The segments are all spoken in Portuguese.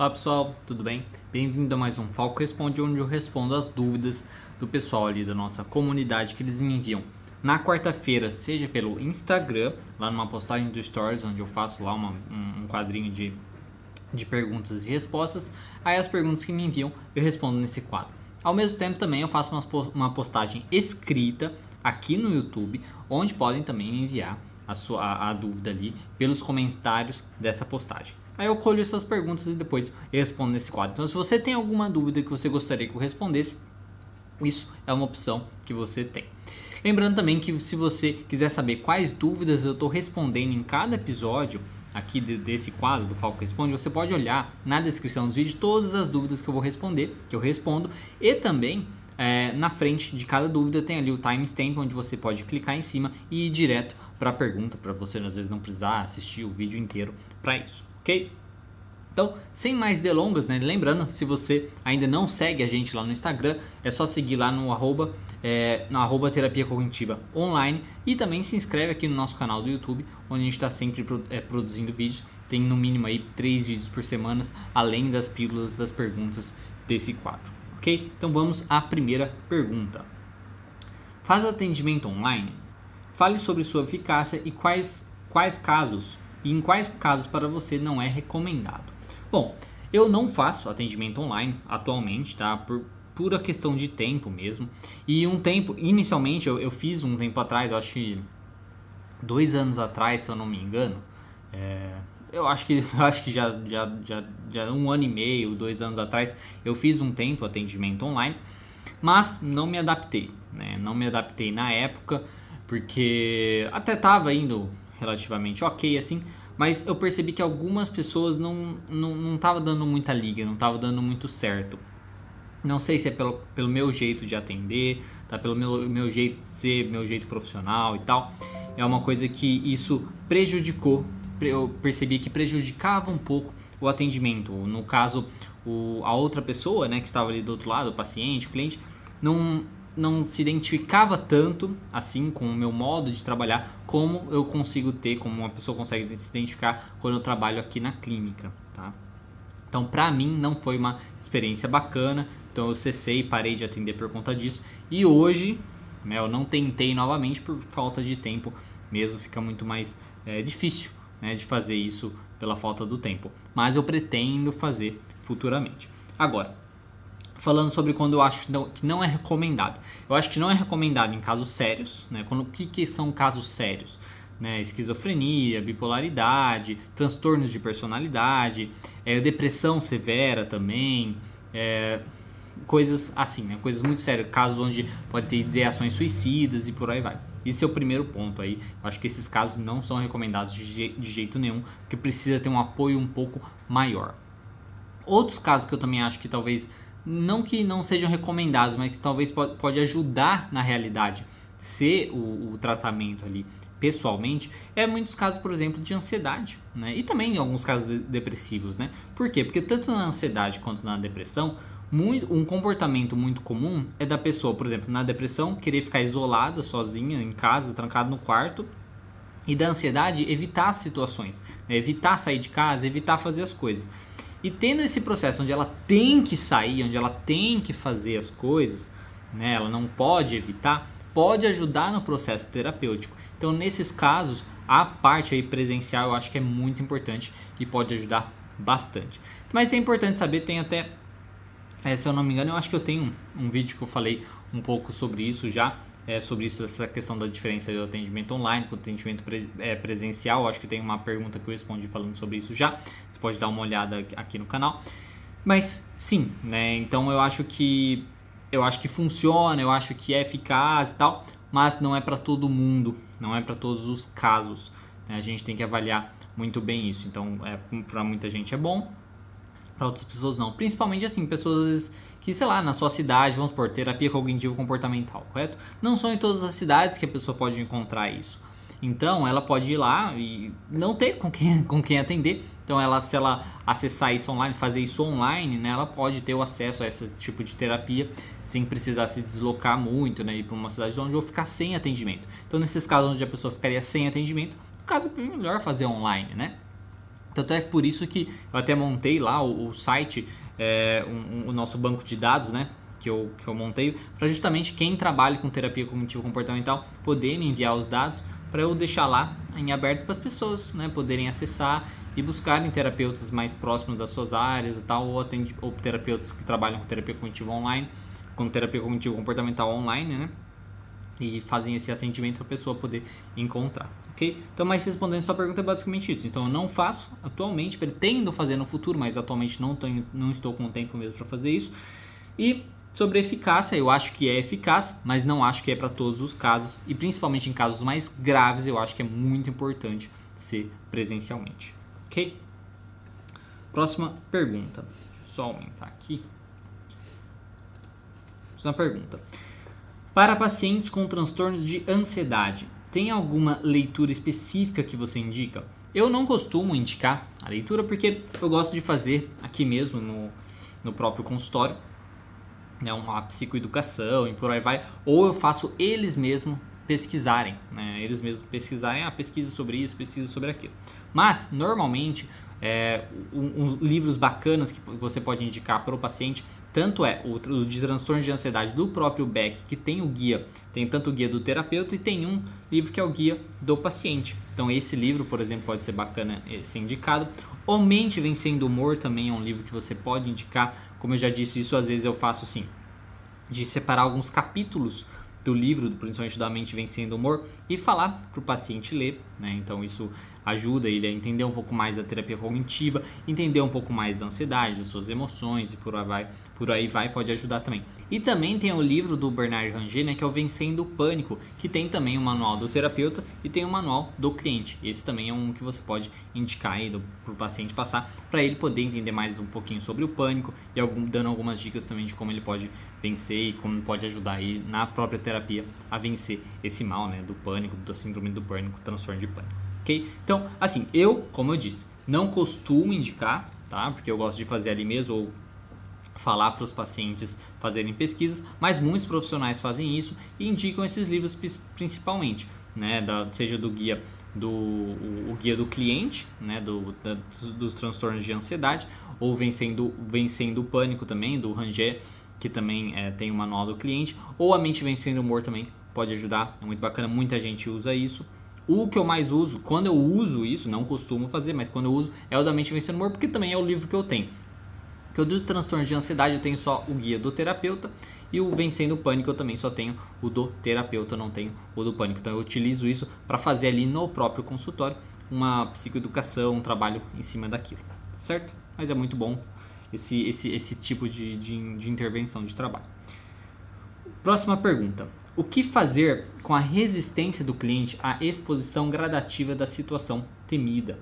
Olá pessoal, tudo bem? Bem-vindo a mais um Falco Responde, onde eu respondo as dúvidas do pessoal ali da nossa comunidade que eles me enviam na quarta-feira, seja pelo Instagram, lá numa postagem do Stories, onde eu faço lá uma, um quadrinho de, de perguntas e respostas. Aí as perguntas que me enviam eu respondo nesse quadro. Ao mesmo tempo também eu faço uma, uma postagem escrita aqui no YouTube, onde podem também me enviar a, sua, a, a dúvida ali pelos comentários dessa postagem. Aí eu colho essas perguntas e depois respondo nesse quadro. Então, se você tem alguma dúvida que você gostaria que eu respondesse, isso é uma opção que você tem. Lembrando também que se você quiser saber quais dúvidas eu estou respondendo em cada episódio aqui desse quadro do Falco Responde, você pode olhar na descrição dos vídeos todas as dúvidas que eu vou responder, que eu respondo, e também é, na frente de cada dúvida tem ali o timestamp onde você pode clicar em cima e ir direto para a pergunta, para você às vezes não precisar assistir o vídeo inteiro para isso ok? Então, sem mais delongas, né? Lembrando, se você ainda não segue a gente lá no Instagram, é só seguir lá no arroba, é, no arroba terapia cognitiva online e também se inscreve aqui no nosso canal do YouTube, onde a gente está sempre é, produzindo vídeos. Tem no mínimo aí três vídeos por semana, além das pílulas das perguntas desse quadro, ok? Então vamos à primeira pergunta. Faz atendimento online? Fale sobre sua eficácia e quais, quais casos e em quais casos para você não é recomendado. Bom, eu não faço atendimento online atualmente, tá? Por pura questão de tempo mesmo. E um tempo, inicialmente eu, eu fiz um tempo atrás, eu acho que dois anos atrás, se eu não me engano. É, eu acho que eu acho que já, já, já, já um ano e meio, dois anos atrás, eu fiz um tempo atendimento online, mas não me adaptei, né? Não me adaptei na época, porque até tava indo relativamente ok assim, mas eu percebi que algumas pessoas não não, não dando muita liga, não tava dando muito certo. Não sei se é pelo, pelo meu jeito de atender, tá? pelo meu, meu jeito de ser, meu jeito profissional e tal. É uma coisa que isso prejudicou, eu percebi que prejudicava um pouco o atendimento. No caso, o, a outra pessoa né, que estava ali do outro lado, o paciente, o cliente, não, não se identificava tanto assim com o meu modo de trabalhar como eu consigo ter, como uma pessoa consegue se identificar quando eu trabalho aqui na clínica, tá? Então, para mim não foi uma experiência bacana, então eu cessei, parei de atender por conta disso e hoje, né, eu não tentei novamente por falta de tempo, mesmo fica muito mais é, difícil, né, de fazer isso pela falta do tempo, mas eu pretendo fazer futuramente. Agora, falando sobre quando eu acho que não é recomendado. Eu acho que não é recomendado em casos sérios, né? Quando, o que, que são casos sérios? Né? Esquizofrenia, bipolaridade, transtornos de personalidade, é, depressão severa também, é, coisas assim, né? coisas muito sérias, casos onde pode ter ideações suicidas e por aí vai. Esse é o primeiro ponto aí. Eu acho que esses casos não são recomendados de, de jeito nenhum, porque precisa ter um apoio um pouco maior. Outros casos que eu também acho que talvez não que não sejam recomendados, mas que talvez pode, pode ajudar na realidade ser o, o, tratamento ali pessoalmente, é muitos casos, por exemplo, de ansiedade, né? E também alguns casos de, depressivos, né? Por quê? Porque tanto na ansiedade quanto na depressão, muito, um comportamento muito comum é da pessoa, por exemplo, na depressão, querer ficar isolada, sozinha, em casa, trancada no quarto, e da ansiedade, evitar situações, né? evitar sair de casa, evitar fazer as coisas. E tendo esse processo onde ela tem que sair, onde ela tem que fazer as coisas, né, ela não pode evitar, pode ajudar no processo terapêutico. Então, nesses casos, a parte aí presencial eu acho que é muito importante e pode ajudar bastante. Mas é importante saber, tem até, é, se eu não me engano, eu acho que eu tenho um, um vídeo que eu falei um pouco sobre isso já, é, sobre isso, essa questão da diferença do atendimento online com o atendimento pre, é, presencial. Acho que tem uma pergunta que eu respondi falando sobre isso já pode dar uma olhada aqui no canal. Mas sim, né? Então eu acho que eu acho que funciona, eu acho que é eficaz e tal, mas não é para todo mundo, não é para todos os casos. Né? A gente tem que avaliar muito bem isso. Então, é, para muita gente é bom, para outras pessoas não. Principalmente assim, pessoas que, sei lá, na sua cidade, vamos por terapia cognitivo comportamental, correto? Não são em todas as cidades que a pessoa pode encontrar isso. Então, ela pode ir lá e não ter com quem, com quem atender então, ela, se ela acessar isso online, fazer isso online, né, ela pode ter o acesso a esse tipo de terapia sem precisar se deslocar muito, né, ir para uma cidade longe ou ficar sem atendimento. Então, nesses casos onde a pessoa ficaria sem atendimento, no caso é melhor fazer online, né? Tanto é por isso que eu até montei lá o, o site, é, um, um, o nosso banco de dados, né? Que eu, que eu montei, para justamente quem trabalha com terapia cognitivo comportamental poder me enviar os dados para eu deixar lá em aberto para as pessoas né, poderem acessar e buscarem terapeutas mais próximos das suas áreas e tal, ou, atende, ou terapeutas que trabalham com terapia cognitiva online, com terapia cognitivo comportamental online, né? E fazem esse atendimento para a pessoa poder encontrar, ok? Então, mas respondendo sua pergunta é basicamente isso. Então, eu não faço atualmente, pretendo fazer no futuro, mas atualmente não, tenho, não estou com tempo mesmo para fazer isso. E sobre eficácia, eu acho que é eficaz, mas não acho que é para todos os casos e principalmente em casos mais graves, eu acho que é muito importante ser presencialmente. Ok? Próxima pergunta. Deixa eu só aumentar aqui. Próxima pergunta. Para pacientes com transtornos de ansiedade, tem alguma leitura específica que você indica? Eu não costumo indicar a leitura porque eu gosto de fazer aqui mesmo no, no próprio consultório, né, uma psicoeducação e por aí vai, ou eu faço eles mesmos pesquisarem, né, eles mesmos pesquisarem, ah, pesquisa sobre isso, pesquisa sobre aquilo. Mas, normalmente, é, uns livros bacanas que você pode indicar para o paciente, tanto é o, o de transtorno de ansiedade do próprio Beck, que tem o guia, tem tanto o guia do terapeuta e tem um livro que é o guia do paciente. Então esse livro, por exemplo, pode ser bacana eh, ser indicado. O Mente Vencendo o Humor também é um livro que você pode indicar. Como eu já disse, isso às vezes eu faço sim, de separar alguns capítulos do livro, principalmente da Mente Vencendo o Humor, e falar para o paciente ler. Né? Então isso ajuda ele a entender um pouco mais da terapia cognitiva, entender um pouco mais da ansiedade, das suas emoções e por aí vai, por aí vai pode ajudar também. E também tem o livro do Bernard Ranger, né, que é o Vencendo o Pânico, que tem também o manual do terapeuta e tem o manual do cliente. Esse também é um que você pode indicar aí para o paciente passar, para ele poder entender mais um pouquinho sobre o pânico e algum, dando algumas dicas também de como ele pode vencer e como pode ajudar aí na própria terapia a vencer esse mal, né, do pânico, do síndrome do pânico, transtorno de pânico ok? Então, assim, eu, como eu disse, não costumo indicar, tá? Porque eu gosto de fazer ali mesmo ou falar para os pacientes fazerem pesquisas, mas muitos profissionais fazem isso e indicam esses livros principalmente, né? Da, seja do guia do o, o guia do cliente, né? Do, da, dos, transtornos de ansiedade ou vencendo vencendo o pânico também do Ranger que também é, tem o manual do cliente, ou a mente vencendo o humor também pode ajudar, é muito bacana, muita gente usa isso. O que eu mais uso, quando eu uso isso, não costumo fazer, mas quando eu uso, é o da Mente Vencendo Humor, porque também é o livro que eu tenho. Que eu do transtorno de ansiedade eu tenho só o guia do terapeuta e o Vencendo o Pânico eu também só tenho o do terapeuta, não tenho o do pânico. Então eu utilizo isso para fazer ali no próprio consultório uma psicoeducação, um trabalho em cima daquilo, certo? Mas é muito bom esse, esse, esse tipo de, de, de intervenção de trabalho. Próxima pergunta. O que fazer com a resistência do cliente à exposição gradativa da situação temida?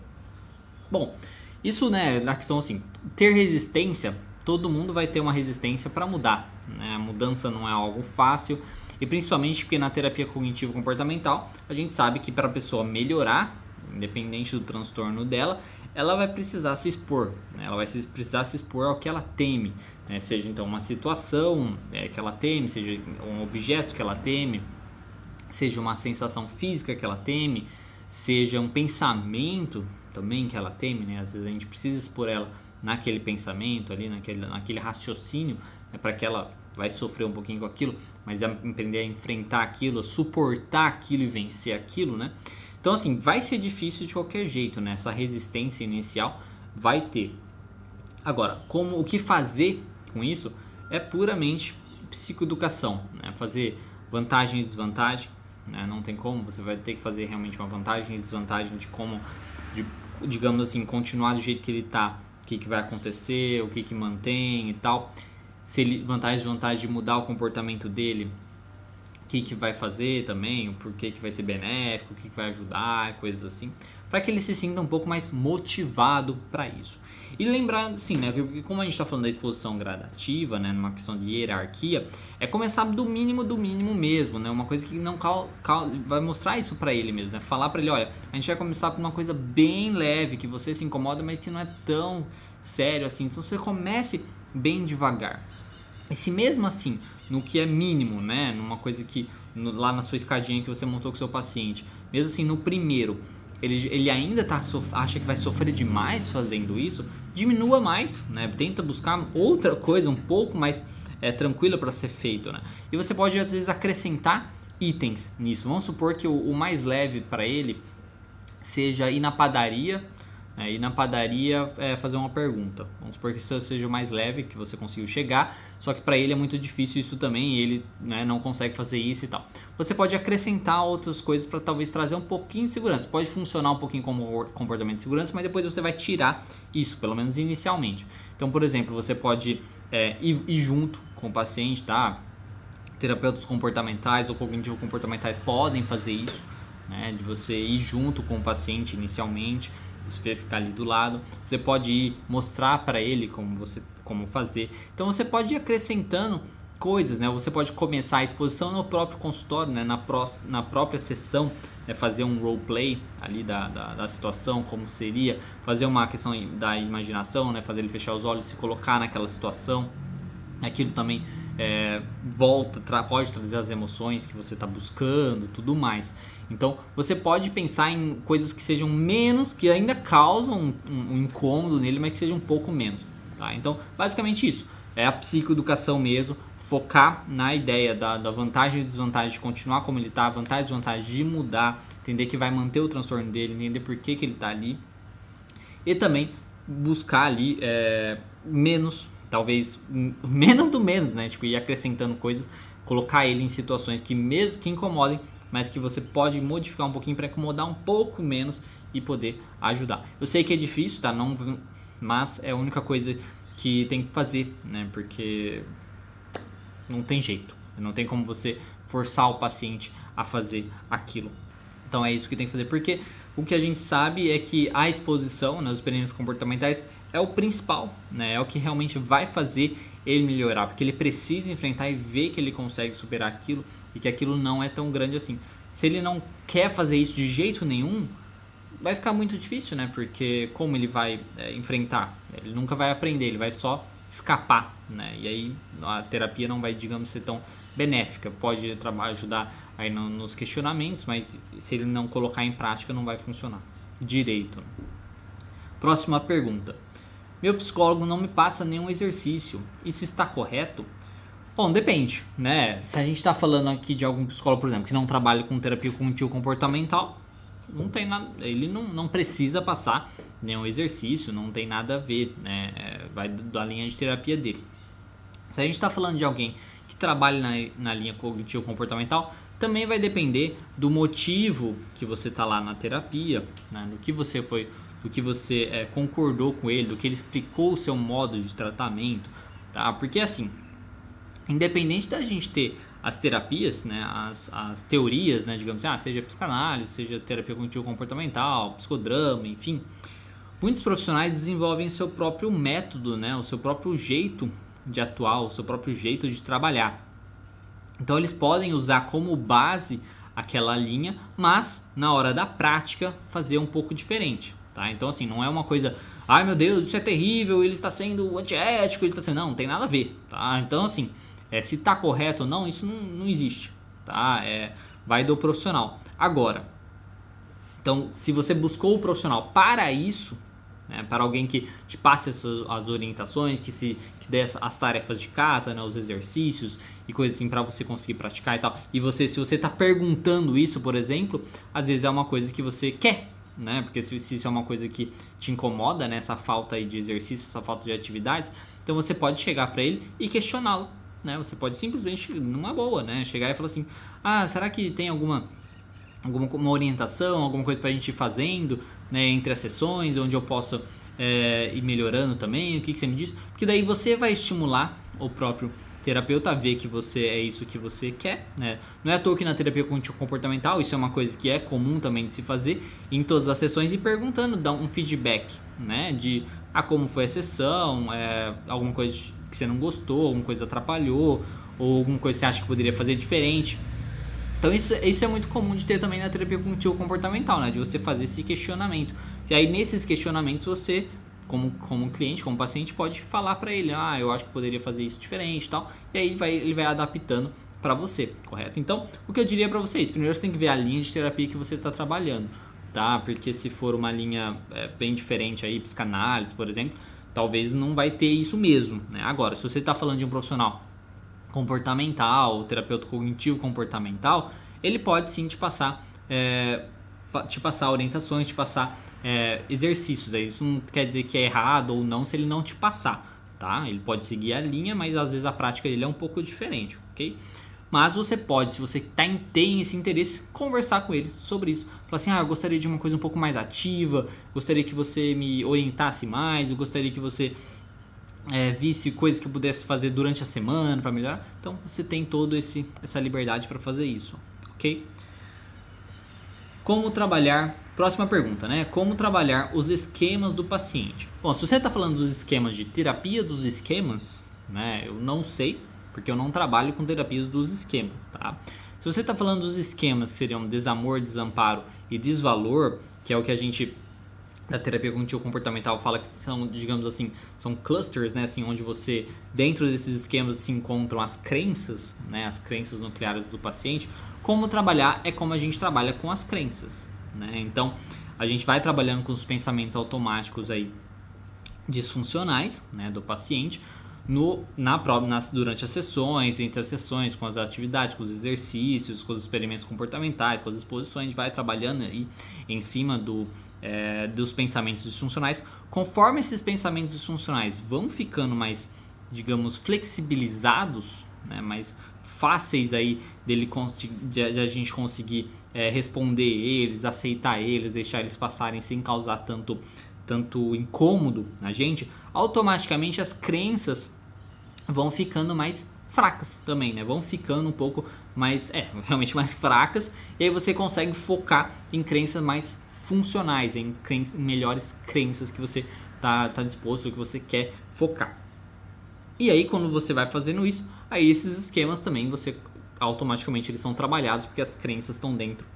Bom, isso né, na questão assim, ter resistência, todo mundo vai ter uma resistência para mudar. Né? A mudança não é algo fácil e principalmente porque na terapia cognitivo comportamental a gente sabe que para a pessoa melhorar, independente do transtorno dela, ela vai precisar se expor, né? ela vai precisar se expor ao que ela teme, né? seja então uma situação é, que ela teme, seja um objeto que ela teme, seja uma sensação física que ela teme, seja um pensamento também que ela teme, né? às vezes a gente precisa expor ela naquele pensamento ali, naquele, naquele raciocínio, né? para que ela vai sofrer um pouquinho com aquilo, mas aprender a enfrentar aquilo, suportar aquilo e vencer aquilo, né? Então, assim, vai ser difícil de qualquer jeito, né? Essa resistência inicial vai ter. Agora, como o que fazer com isso é puramente psicoeducação, né? Fazer vantagem e desvantagem, né? Não tem como, você vai ter que fazer realmente uma vantagem e desvantagem de como, de, digamos assim, continuar do jeito que ele está, o que, que vai acontecer, o que, que mantém e tal. Se ele, vantagem e desvantagem de mudar o comportamento dele, que, que vai fazer também, o porquê que vai ser benéfico, o que, que vai ajudar, coisas assim, para que ele se sinta um pouco mais motivado para isso. E lembrando assim, né, que como a gente está falando da exposição gradativa, né, numa questão de hierarquia, é começar do mínimo do mínimo mesmo, né, uma coisa que não cal, cal vai mostrar isso para ele mesmo, né, falar para ele, olha, a gente vai começar por uma coisa bem leve, que você se incomoda, mas que não é tão sério assim, então você comece bem devagar. E se mesmo assim no que é mínimo, né? Numa coisa que no, lá na sua escadinha que você montou com o seu paciente, mesmo assim no primeiro ele, ele ainda tá, acha que vai sofrer demais fazendo isso, diminua mais, né? Tenta buscar outra coisa um pouco mais é, tranquila para ser feito, né? E você pode às vezes acrescentar itens nisso. Vamos supor que o, o mais leve para ele seja ir na padaria né, ir na padaria é, fazer uma pergunta. Vamos supor que isso seja mais leve, que você conseguiu chegar, só que para ele é muito difícil isso também e ele né, não consegue fazer isso e tal. Você pode acrescentar outras coisas para talvez trazer um pouquinho de segurança. Pode funcionar um pouquinho como comportamento de segurança, mas depois você vai tirar isso, pelo menos inicialmente. Então, por exemplo, você pode é, ir, ir junto com o paciente, tá? Terapeutas comportamentais ou cognitivo-comportamentais podem fazer isso, né? De você ir junto com o paciente inicialmente você ficar ali do lado. Você pode ir mostrar para ele como você como fazer. Então você pode ir acrescentando coisas, né? Você pode começar a exposição no próprio consultório, né? na, pró na própria sessão, né? fazer um roleplay ali da, da, da, situação, como seria, fazer uma questão da imaginação, né? fazer ele fechar os olhos, se colocar naquela situação. Aquilo também é, volta, tra pode trazer as emoções que você está buscando, tudo mais. Então você pode pensar em coisas que sejam menos, que ainda causam um, um, incômodo nele, mas que sejam um pouco menos. Tá? Então, basicamente isso. É a psicoeducação mesmo, focar na ideia da, da vantagem e desvantagem de continuar como ele está, vantagem e desvantagem de mudar, entender que vai manter o transtorno dele, entender por que, que ele está ali. E também buscar ali é, menos talvez menos do menos, né? Tipo, ir acrescentando coisas, colocar ele em situações que mesmo que incomodem, mas que você pode modificar um pouquinho para incomodar um pouco menos e poder ajudar. Eu sei que é difícil, tá? Não, mas é a única coisa que tem que fazer, né? Porque não tem jeito, não tem como você forçar o paciente a fazer aquilo. Então é isso que tem que fazer, porque o que a gente sabe é que a exposição, né, os experiências comportamentais é o principal, né? É o que realmente vai fazer ele melhorar, porque ele precisa enfrentar e ver que ele consegue superar aquilo e que aquilo não é tão grande assim. Se ele não quer fazer isso de jeito nenhum, vai ficar muito difícil, né? Porque como ele vai é, enfrentar? Ele nunca vai aprender, ele vai só escapar, né? E aí a terapia não vai, digamos, ser tão benéfica. Pode ajudar aí no, nos questionamentos, mas se ele não colocar em prática, não vai funcionar direito. Próxima pergunta. Meu psicólogo não me passa nenhum exercício. Isso está correto? Bom, depende, né? Se a gente está falando aqui de algum psicólogo, por exemplo, que não trabalha com terapia cognitivo comportamental, não tem nada, ele não, não precisa passar nenhum exercício, não tem nada a ver, né? É, vai da linha de terapia dele. Se a gente está falando de alguém que trabalha na, na linha cognitivo comportamental, também vai depender do motivo que você está lá na terapia, né? do que você foi do que você é, concordou com ele, do que ele explicou o seu modo de tratamento, tá? Porque assim, independente da gente ter as terapias, né, as, as teorias, né, digamos assim, ah, seja psicanálise, seja terapia cognitivo comportamental, psicodrama, enfim, muitos profissionais desenvolvem seu próprio método, né, o seu próprio jeito de atuar, o seu próprio jeito de trabalhar. Então eles podem usar como base aquela linha, mas na hora da prática fazer um pouco diferente. Tá? Então, assim, não é uma coisa, ai meu Deus, isso é terrível, ele está sendo antiético, ele está sendo. Não, não tem nada a ver. Tá? Então, assim, é, se está correto ou não, isso não, não existe. Tá? É, vai do profissional. Agora, então, se você buscou o profissional para isso, né, para alguém que te passe as, as orientações, que se que dê as tarefas de casa, né, os exercícios e coisas assim para você conseguir praticar e tal. E você, se você está perguntando isso, por exemplo, às vezes é uma coisa que você quer né? Porque se, se isso é uma coisa que te incomoda, né? Essa falta aí de exercício, essa falta de atividades, então você pode chegar para ele e questioná-lo, né? Você pode simplesmente, numa boa, né? Chegar e falar assim, ah, será que tem alguma alguma orientação, alguma coisa para a gente ir fazendo, né? Entre as sessões, onde eu possa é, ir melhorando também, o que, que você me diz? Porque daí você vai estimular o próprio terapeuta vê que você é isso que você quer, né? Não é à toa que na terapia comportamental isso é uma coisa que é comum também de se fazer em todas as sessões e perguntando, dá um feedback, né? De ah, como foi a sessão, é, alguma coisa que você não gostou, alguma coisa atrapalhou, ou alguma coisa que você acha que poderia fazer diferente. Então isso, isso é muito comum de ter também na terapia cognitivo comportamental, né? De você fazer esse questionamento. E aí nesses questionamentos você como, como cliente, como paciente, pode falar para ele, ah, eu acho que poderia fazer isso diferente e tal, e aí vai, ele vai adaptando para você, correto? Então, o que eu diria para vocês, primeiro você tem que ver a linha de terapia que você está trabalhando, tá? Porque se for uma linha é, bem diferente aí, psicanálise, por exemplo, talvez não vai ter isso mesmo, né? Agora, se você está falando de um profissional comportamental, terapeuta cognitivo comportamental, ele pode sim te passar, é, te passar orientações, te passar é, exercícios. Isso não quer dizer que é errado ou não se ele não te passar, tá? Ele pode seguir a linha, mas às vezes a prática dele é um pouco diferente, ok? Mas você pode, se você tá, tem esse interesse, conversar com ele sobre isso. Falar assim, ah, eu gostaria de uma coisa um pouco mais ativa, gostaria que você me orientasse mais, eu gostaria que você é, visse coisas que eu pudesse fazer durante a semana para melhorar. Então você tem toda essa liberdade para fazer isso, ok? Como trabalhar? Próxima pergunta, né? Como trabalhar os esquemas do paciente? Bom, se você está falando dos esquemas de terapia dos esquemas, né? Eu não sei, porque eu não trabalho com terapias dos esquemas, tá? Se você está falando dos esquemas que seriam desamor, desamparo e desvalor, que é o que a gente da terapia cognitivo comportamental fala que são, digamos assim, são clusters, né, assim, onde você dentro desses esquemas se encontram as crenças, né, as crenças nucleares do paciente. Como trabalhar é como a gente trabalha com as crenças, né? Então, a gente vai trabalhando com os pensamentos automáticos aí disfuncionais, né, do paciente no, na, nas, durante as sessões, entre as sessões, com as atividades, com os exercícios, com os experimentos comportamentais, com as exposições, a gente vai trabalhando aí em cima do, é, dos pensamentos disfuncionais. Conforme esses pensamentos disfuncionais vão ficando mais, digamos, flexibilizados, né, mais fáceis aí dele de, de a gente conseguir é, responder eles, aceitar eles, deixar eles passarem sem causar tanto tanto incômodo na gente, automaticamente as crenças vão ficando mais fracas também, né? Vão ficando um pouco mais, é, realmente mais fracas, e aí você consegue focar em crenças mais funcionais, em, crenças, melhores crenças que você tá, tá disposto, que você quer focar. E aí quando você vai fazendo isso, aí esses esquemas também você automaticamente eles são trabalhados porque as crenças estão dentro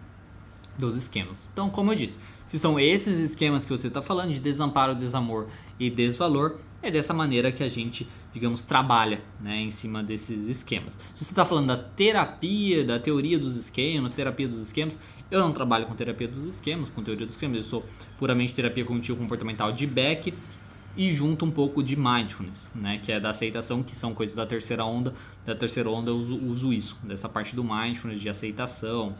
dos esquemas. Então, como eu disse, se são esses esquemas que você está falando de desamparo, desamor e desvalor, é dessa maneira que a gente digamos, trabalha né, em cima desses esquemas. Se você está falando da terapia, da teoria dos esquemas, terapia dos esquemas, eu não trabalho com terapia dos esquemas, com teoria dos esquemas, eu sou puramente terapia cognitivo comportamental de Beck e junto um pouco de mindfulness, né, que é da aceitação, que são coisas da terceira onda. Da terceira onda eu uso, uso isso, dessa parte do mindfulness, de aceitação,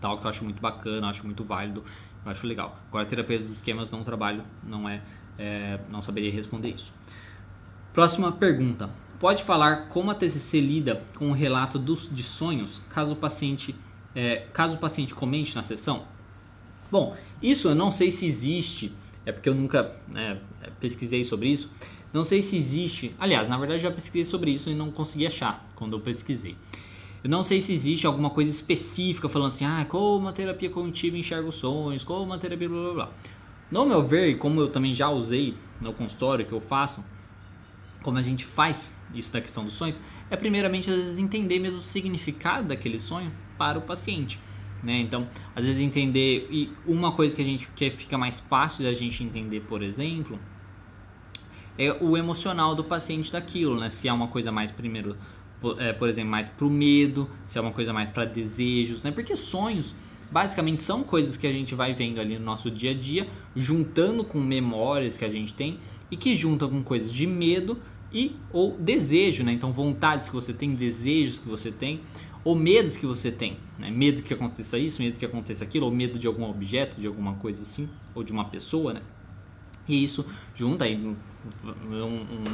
tal, que eu acho muito bacana, acho muito válido, eu acho legal. Agora, terapia dos esquemas não trabalho, não é, é não saberia responder isso. Próxima pergunta. Pode falar como a TCC lida com o relato dos, de sonhos caso o paciente é, caso o paciente comente na sessão? Bom, isso eu não sei se existe, é porque eu nunca né, pesquisei sobre isso. Não sei se existe, aliás, na verdade já pesquisei sobre isso e não consegui achar quando eu pesquisei. Eu não sei se existe alguma coisa específica falando assim, ah, como a terapia cognitiva enxerga os sonhos, como a terapia blá blá blá. No meu ver, e como eu também já usei no consultório que eu faço, como a gente faz isso da questão dos sonhos, é primeiramente às vezes entender mesmo o significado daquele sonho para o paciente. Né? Então, às vezes entender e uma coisa que a gente que fica mais fácil da gente entender, por exemplo, é o emocional do paciente daquilo, né? Se é uma coisa mais primeiro, por, é, por exemplo, mais para o medo, se é uma coisa mais para desejos, né? Porque sonhos basicamente são coisas que a gente vai vendo ali no nosso dia a dia, juntando com memórias que a gente tem e que junta com coisas de medo e ou desejo, né? Então vontades que você tem, desejos que você tem, ou medos que você tem, né? Medo que aconteça isso, medo que aconteça aquilo, ou medo de algum objeto, de alguma coisa assim, ou de uma pessoa, né? E isso junta aí um,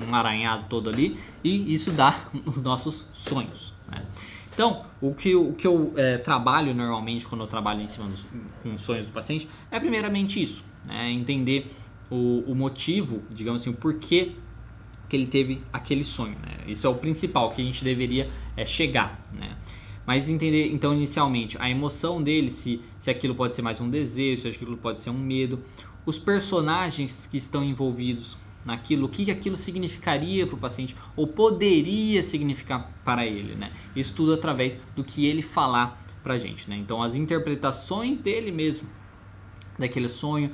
um, aranhado todo ali e isso dá os nossos sonhos, né? Então, o que, o que eu é, trabalho normalmente quando eu trabalho em cima dos com sonhos do paciente é primeiramente isso, né? entender o, o motivo, digamos assim, o porquê que ele teve aquele sonho. Né? Isso é o principal que a gente deveria é, chegar. Né? Mas entender, então, inicialmente, a emoção dele, se, se aquilo pode ser mais um desejo, se aquilo pode ser um medo, os personagens que estão envolvidos naquilo, o que aquilo significaria para o paciente ou poderia significar para ele. Né? Isso tudo através do que ele falar para a gente. Né? Então, as interpretações dele mesmo, daquele sonho,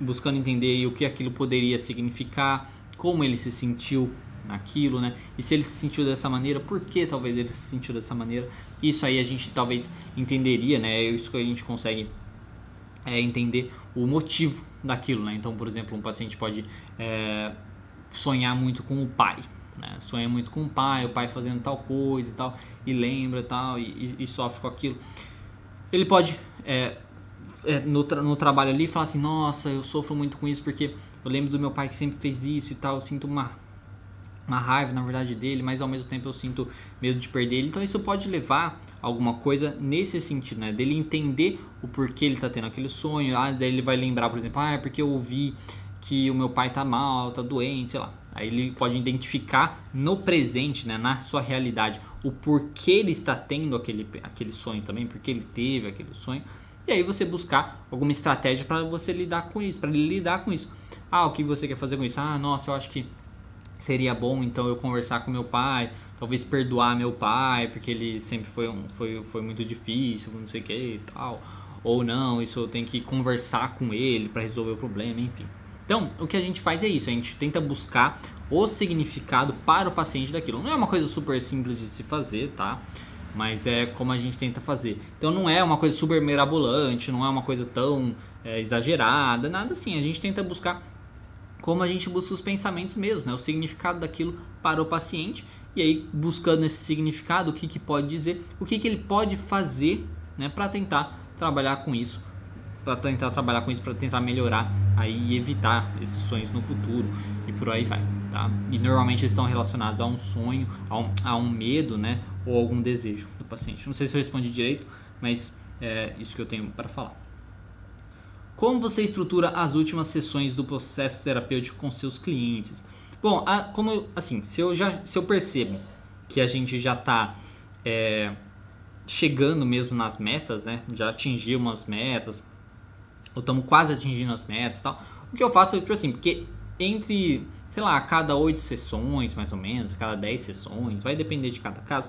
buscando entender o que aquilo poderia significar, como ele se sentiu naquilo, né? E se ele se sentiu dessa maneira, por que talvez ele se sentiu dessa maneira? Isso aí a gente talvez entenderia, né? É isso que a gente consegue é entender o motivo daquilo, né? Então, por exemplo, um paciente pode é, sonhar muito com o pai, né? Sonha muito com o pai, o pai fazendo tal coisa e tal, e lembra tal, e, e, e sofre com aquilo. Ele pode é, é, no, tra no trabalho ali falar assim, nossa, eu sofro muito com isso porque eu lembro do meu pai que sempre fez isso e tal, eu sinto uma, uma raiva na verdade dele, mas ao mesmo tempo eu sinto medo de perder ele. Então isso pode levar alguma coisa nesse sentido, né? Dele entender o porquê ele tá tendo aquele sonho. Ah, daí ele vai lembrar, por exemplo, ah, é porque eu ouvi que o meu pai tá mal, tá doente, sei lá. Aí ele pode identificar no presente, né, na sua realidade, o porquê ele está tendo aquele, aquele sonho também, porque ele teve aquele sonho. E aí você buscar alguma estratégia para você lidar com isso, para lidar com isso. Ah, o que você quer fazer com isso? Ah, nossa, eu acho que seria bom então eu conversar com meu pai, talvez perdoar meu pai, porque ele sempre foi, um, foi, foi muito difícil, não sei o que e tal. Ou não, isso eu tenho que conversar com ele para resolver o problema, enfim. Então, o que a gente faz é isso, a gente tenta buscar o significado para o paciente daquilo. Não é uma coisa super simples de se fazer, tá? Mas é como a gente tenta fazer. Então não é uma coisa super mirabolante, não é uma coisa tão é, exagerada, nada assim. A gente tenta buscar como a gente busca os pensamentos mesmo, né? O significado daquilo para o paciente. E aí, buscando esse significado, o que, que pode dizer, o que, que ele pode fazer né, para tentar trabalhar com isso, para tentar trabalhar com isso, para tentar melhorar aí e evitar esses sonhos no futuro e por aí vai, tá? E normalmente eles estão relacionados a um sonho, a um, a um medo, né, ou algum desejo do paciente. Não sei se eu respondi direito, mas é isso que eu tenho para falar. Como você estrutura as últimas sessões do processo terapêutico com seus clientes? Bom, a, como assim, se eu já se eu percebo que a gente já está é, chegando mesmo nas metas, né? Já atingimos as metas, ou estamos quase atingindo as metas, tal. O que eu faço é tipo assim, porque entre sei lá, a cada oito sessões, mais ou menos, a cada dez sessões, vai depender de cada caso.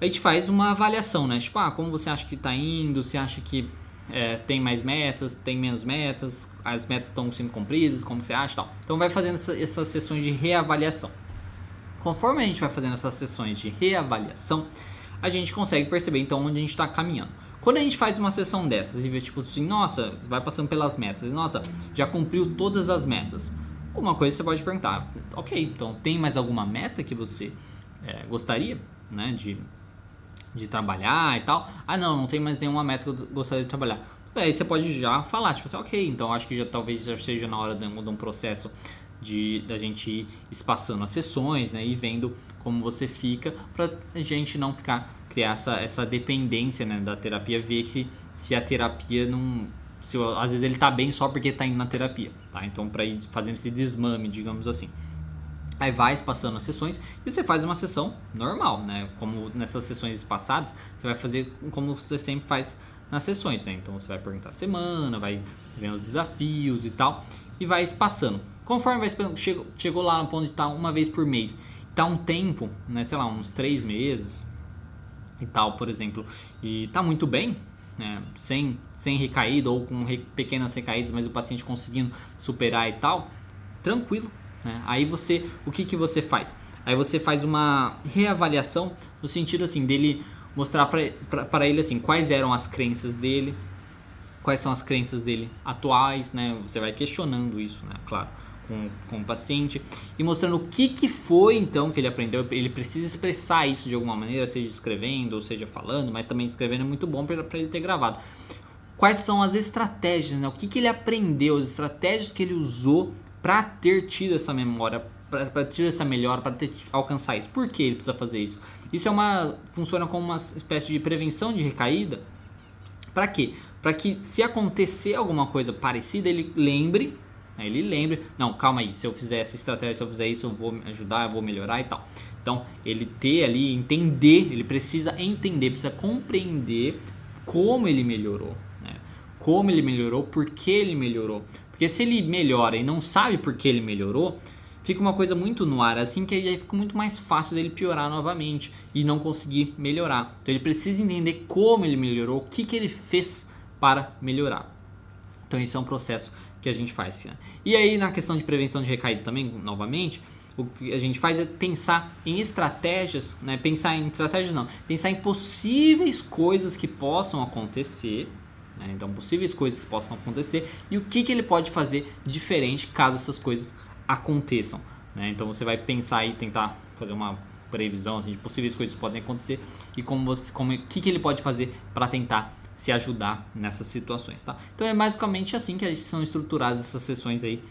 A gente faz uma avaliação, né? Tipo, ah, como você acha que está indo? Você acha que é, tem mais metas, tem menos metas, as metas estão sendo cumpridas, como você acha tal. Então vai fazendo essa, essas sessões de reavaliação. Conforme a gente vai fazendo essas sessões de reavaliação, a gente consegue perceber então onde a gente está caminhando. Quando a gente faz uma sessão dessas e vê tipo assim, nossa, vai passando pelas metas, nossa, já cumpriu todas as metas. Uma coisa você pode perguntar, ok, então tem mais alguma meta que você é, gostaria né, de de trabalhar e tal. Ah, não, não tem mais nenhuma meta que eu gostaria de trabalhar. Aí você pode já falar, tipo assim, ok, então acho que já talvez já seja na hora de, de um processo de da gente ir espaçando as sessões, né, e vendo como você fica, para a gente não ficar criar essa, essa dependência, né, da terapia, ver se, se a terapia não se, às vezes ele tá bem só porque está indo na terapia, tá? Então para ir fazendo esse desmame, digamos assim. Aí vai passando as sessões e você faz uma sessão normal, né? Como nessas sessões passadas, você vai fazer como você sempre faz nas sessões, né? Então você vai perguntar a semana, vai vendo os desafios e tal, e vai espaçando. Conforme vai espaçando, chegou, chegou lá no ponto de estar uma vez por mês, tá um tempo, né? Sei lá, uns três meses e tal, por exemplo, e tá muito bem, né? Sem, sem recaída ou com re, pequenas recaídas, mas o paciente conseguindo superar e tal, tranquilo, né? Aí você, o que, que você faz? Aí você faz uma reavaliação no sentido assim dele mostrar para ele assim quais eram as crenças dele, quais são as crenças dele atuais, né? Você vai questionando isso, né? Claro, com, com o paciente e mostrando o que, que foi então que ele aprendeu. Ele precisa expressar isso de alguma maneira, seja escrevendo ou seja falando, mas também escrevendo é muito bom para ele ter gravado. Quais são as estratégias, né? O que, que ele aprendeu, as estratégias que ele usou para ter tido essa memória, para ter essa melhora, para alcançar isso. Por que ele precisa fazer isso? Isso é uma funciona como uma espécie de prevenção de recaída. Para quê? Para que se acontecer alguma coisa parecida, ele lembre, né? ele lembre, não, calma aí, se eu fizer essa estratégia, se eu fizer isso, eu vou ajudar, eu vou melhorar e tal. Então, ele ter ali, entender, ele precisa entender, precisa compreender como ele melhorou, né? Como ele melhorou, por que ele melhorou. Porque se ele melhora e não sabe por que ele melhorou, fica uma coisa muito no ar, assim que aí fica muito mais fácil dele piorar novamente e não conseguir melhorar. Então ele precisa entender como ele melhorou, o que, que ele fez para melhorar. Então isso é um processo que a gente faz. E aí na questão de prevenção de recaída também, novamente, o que a gente faz é pensar em estratégias, né? pensar em estratégias não, pensar em possíveis coisas que possam acontecer Né? Então, possíveis coisas que possam acontecer e o que, que ele pode fazer diferente caso essas coisas aconteçam. Né? Então, você vai pensar e tentar fazer uma previsão assim, de possíveis coisas que podem acontecer e como você, como, o que, que ele pode fazer para tentar se ajudar nessas situações, tá? Então é basicamente assim que são estruturadas essas sessões aí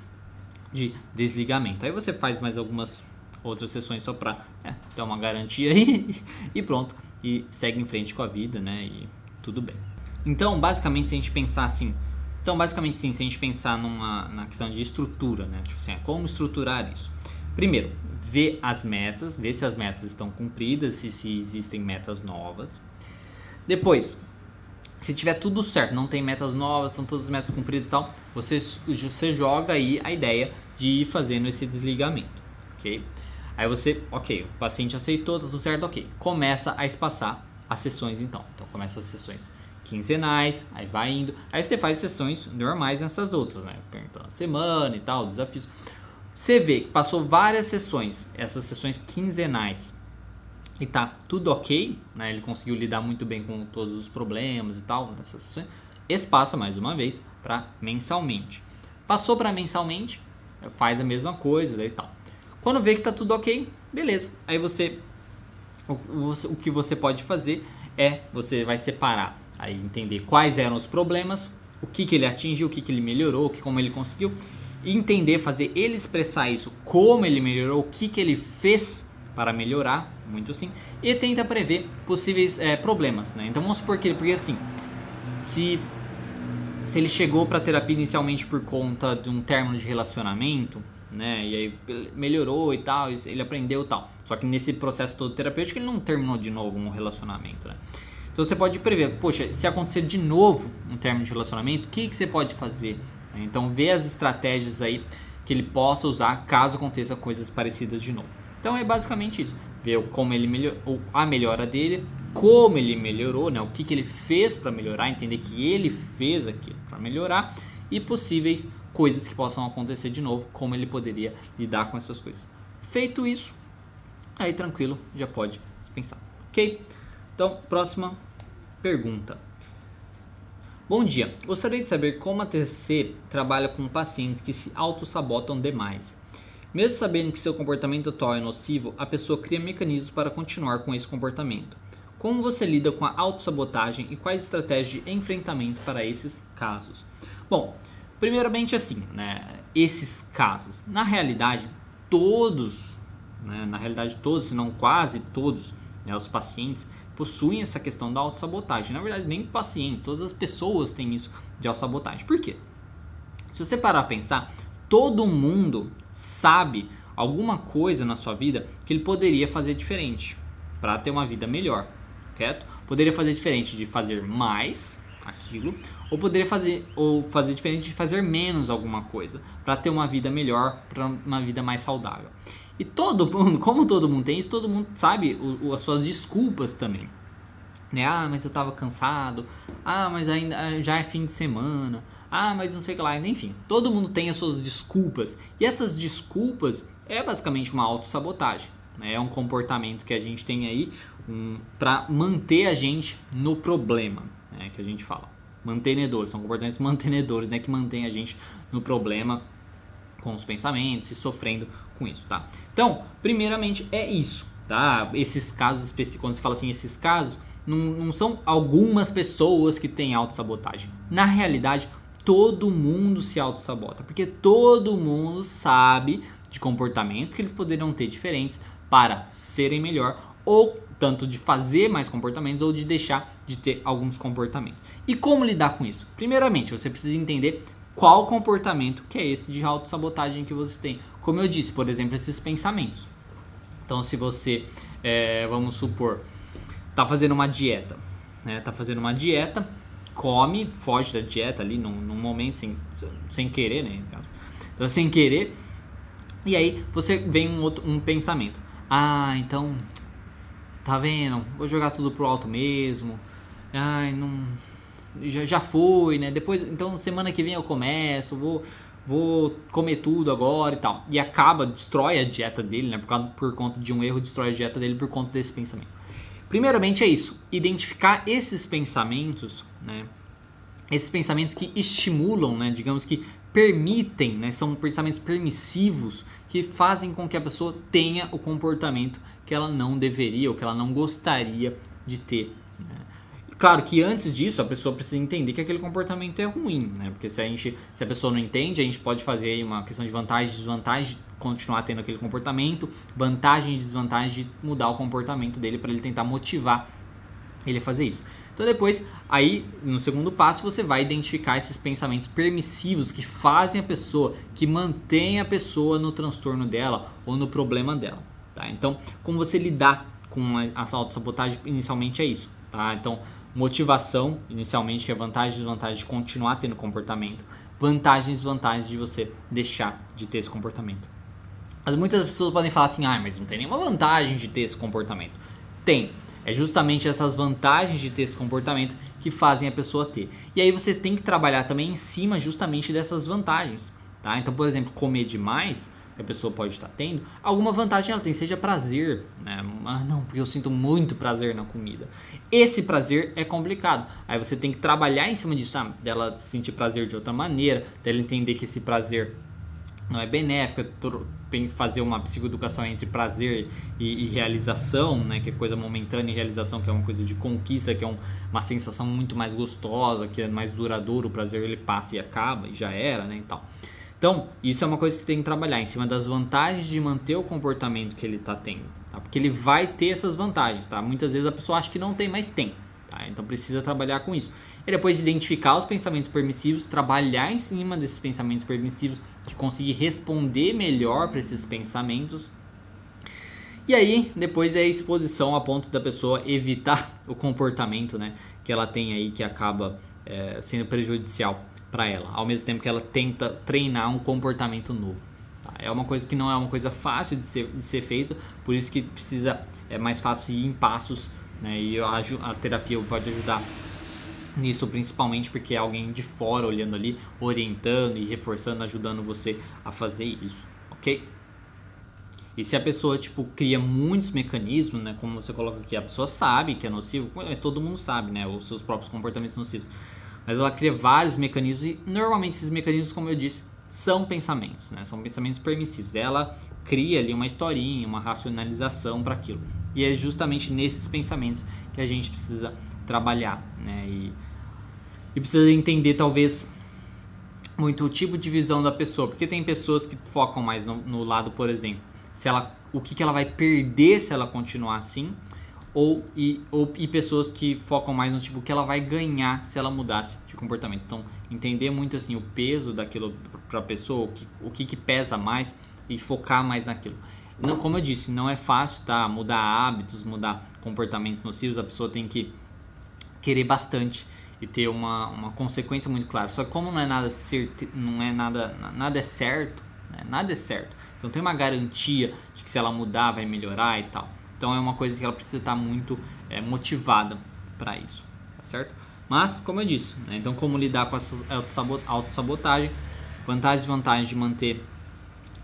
de desligamento. Aí você faz mais algumas outras sessões só para é, ter uma garantia aí e pronto e segue em frente com a vida, né? E tudo bem. Então, basicamente, se a gente pensar assim, então basicamente sim, se a gente pensar numa na questão de estrutura, né? Tipo assim, é como estruturar isso. Primeiro, ver as metas, ver se as metas estão cumpridas, se, se existem metas novas. Depois, se tiver tudo certo, não tem metas novas, estão todas as metas cumpridas e tal, você, você joga aí a ideia de ir fazendo esse desligamento, ok? Aí você, ok, o paciente aceitou, tá tudo certo, ok. Começa a espaçar as sessões então. Então começa as sessões quinzenais, aí vai indo. Aí você faz sessões normais nessas outras, né? Perguntando a semana e tal, desafios. Você vê que passou várias sessões, essas sessões quinzenais, e tá tudo ok, né? Ele conseguiu lidar muito bem com todos os problemas e tal nessas sessões. Esse passa mais uma vez para mensalmente. Passou para mensalmente, faz a mesma coisa e tal. Quando vê que tá tudo ok, beleza. Aí você o, o, o que você pode fazer é você vai separar, aí entender quais eram os problemas, o que, que ele atingiu, o que, que ele melhorou, como ele conseguiu, entender, fazer ele expressar isso, como ele melhorou, o que, que ele fez para melhorar, muito sim, e tenta prever possíveis é, problemas, né? Então vamos supor que porque assim, se se ele chegou para terapia inicialmente por conta de um término de relacionamento, né? E aí melhorou e tal, ele aprendeu e tal. Só que nesse processo todo terapêutico ele não terminou de novo um relacionamento, né? Então você pode prever, poxa, se acontecer de novo um término de relacionamento, o que, que você pode fazer? Então vê as estratégias aí que ele possa usar caso aconteça coisas parecidas de novo. Então é basicamente isso. Ver como ele melhorou, a melhora dele, como ele melhorou, né? o que, que ele fez para melhorar, entender que ele fez aquilo para melhorar e possíveis coisas que possam acontecer de novo, como ele poderia lidar com essas coisas. Feito isso, aí tranquilo, já pode dispensar. Ok? Então, próxima pergunta. Bom dia, gostaria de saber como a TCC trabalha com pacientes que se auto-sabotam demais. Mesmo sabendo que seu comportamento atual é nocivo, a pessoa cria mecanismos para continuar com esse comportamento. Como você lida com a autossabotagem e quais estratégias de enfrentamento para esses casos? Bom, primeiramente assim, né, esses casos, na realidade, todos, né, na realidade todos, se não quase todos, né, os pacientes possuem essa questão da autossabotagem. Na verdade, nem pacientes, todas as pessoas têm isso de autossabotagem. Por quê? Se você parar a pensar, todo mundo sabe alguma coisa na sua vida que ele poderia fazer diferente para ter uma vida melhor, certo? Poderia fazer diferente de fazer mais aquilo, ou poderia fazer ou fazer diferente de fazer menos alguma coisa para ter uma vida melhor, para uma vida mais saudável. E todo mundo, como todo mundo tem isso, todo mundo sabe o, o, as suas desculpas também. Né? Ah, mas eu estava cansado. Ah, mas ainda ah, já é fim de semana ah, mas não sei o que lá, enfim, todo mundo tem as suas desculpas e essas desculpas é basicamente uma autossabotagem, né? é um comportamento que a gente tem aí um, para manter a gente no problema, né? que a gente fala, mantenedores, são comportamentos mantenedores, né? que mantém a gente no problema com os pensamentos e sofrendo com isso, tá? Então, primeiramente é isso, tá? Esses casos específicos, quando você fala assim, esses casos, não, não são algumas pessoas que têm autossabotagem. Na realidade, todo mundo se auto-sabota, porque todo mundo sabe de comportamentos que eles poderiam ter diferentes para serem melhor ou tanto de fazer mais comportamentos ou de deixar de ter alguns comportamentos. E como lidar com isso? Primeiramente, você precisa entender qual comportamento que é esse de autossabotagem que você tem. Como eu disse, por exemplo, esses pensamentos. Então, se você, é, vamos supor, está fazendo uma dieta, né? Tá fazendo uma dieta come, foge da dieta ali num, num momento sem, sem querer, né? Então, sem querer. E aí você vem um outro um pensamento. Ah, então tá vendo? Vou jogar tudo pro alto mesmo. Ai, não já, já foi, né? Depois, então semana que vem eu começo, vou vou comer tudo agora e tal. E acaba, destrói a dieta dele, né? Por, causa, por conta de um erro, destrói a dieta dele por conta desse pensamento. Primeiramente é isso, identificar esses pensamentos, né? esses pensamentos que estimulam, né, digamos que permitem, né, são pensamentos permissivos que fazem com que a pessoa tenha o comportamento que ela não deveria ou que ela não gostaria de ter. Né? Claro que antes disso a pessoa precisa entender que aquele comportamento é ruim, né? Porque se a gente, se a pessoa não entende, a gente pode fazer uma questão de vantagem e desvantagem, de continuar tendo aquele comportamento, vantagem e desvantagem de mudar o comportamento dele para ele tentar motivar ele a fazer isso. Então depois, aí no segundo passo, você vai identificar esses pensamentos permissivos que fazem a pessoa, que mantém a pessoa no transtorno dela ou no problema dela. Tá? Então, como você lidar com essa autossabotagem inicialmente é isso. Tá? Então, motivação inicialmente, que é vantagem e desvantagem de continuar tendo comportamento, vantagens e desvantagens de você deixar de ter esse comportamento. Mas muitas pessoas podem falar assim, ah, mas não tem nenhuma vantagem de ter esse comportamento. Tem, é justamente essas vantagens de ter esse comportamento que fazem a pessoa ter. E aí você tem que trabalhar também em cima justamente dessas vantagens. Tá? Então, por exemplo, comer demais, que a pessoa pode estar tendo, alguma vantagem ela tem, seja prazer. Né? Ah, não, porque eu sinto muito prazer na comida. Esse prazer é complicado. Aí você tem que trabalhar em cima disso, tá? dela sentir prazer de outra maneira, dela entender que esse prazer não é benéfica, fazer uma psicoeducação entre prazer e, e, realização, né, que é coisa momentânea, e realização que é uma coisa de conquista, que é um, uma sensação muito mais gostosa, que é mais duradouro, o prazer ele passa e acaba e já era, né, e tal. Então, isso é uma coisa que você tem que trabalhar em cima das vantagens de manter o comportamento que ele está tendo, tá? Porque ele vai ter essas vantagens, tá? Muitas vezes a pessoa acha que não tem, mas tem, tá? Então precisa trabalhar com isso. E depois identificar os pensamentos permissivos, trabalhar em cima desses pensamentos permissivos, de conseguir responder melhor para esses pensamentos. E aí, depois é a exposição a ponto da pessoa evitar o comportamento, né, que ela tem aí que acaba é, sendo prejudicial para ela, ao mesmo tempo que ela tenta treinar um comportamento novo. Tá? É uma coisa que não é uma coisa fácil de ser, de ser feito, por isso que precisa é mais fácil ir em passos, né? E a, a terapia pode ajudar nisso principalmente porque é alguém de fora olhando ali, orientando e reforçando, ajudando você a fazer isso, ok? E se a pessoa tipo cria muitos mecanismos, né, como você coloca aqui, a pessoa sabe que é nocivo, mas todo mundo sabe, né, os seus próprios comportamentos nocivos mas ela cria vários mecanismos e normalmente esses mecanismos, como eu disse, são pensamentos, né? São pensamentos permissivos. Ela cria ali uma historinha, uma racionalização para aquilo. E é justamente nesses pensamentos que a gente precisa trabalhar, né? E, e precisa entender talvez muito o tipo de visão da pessoa, porque tem pessoas que focam mais no, no lado, por exemplo, se ela, o que, que ela vai perder se ela continuar assim, ou e, ou e pessoas que focam mais no tipo que ela vai ganhar se ela mudasse de comportamento. Então, entender muito assim o peso daquilo para a pessoa, o que, o que, que pesa mais e focar mais naquilo. Não, como eu disse, não é fácil, tá? Mudar hábitos, mudar comportamentos nocivos, a pessoa tem que querer bastante e ter uma, uma consequência muito clara. Só que como não é nada certo, não é nada, nada é certo, né? nada é certo. Então tem uma garantia de que se ela mudar vai melhorar e tal. Então é uma coisa que ela precisa estar muito é, motivada para isso, tá certo? Mas, como eu disse, né? então como lidar com a autossabotagem, vantagens e desvantagens de manter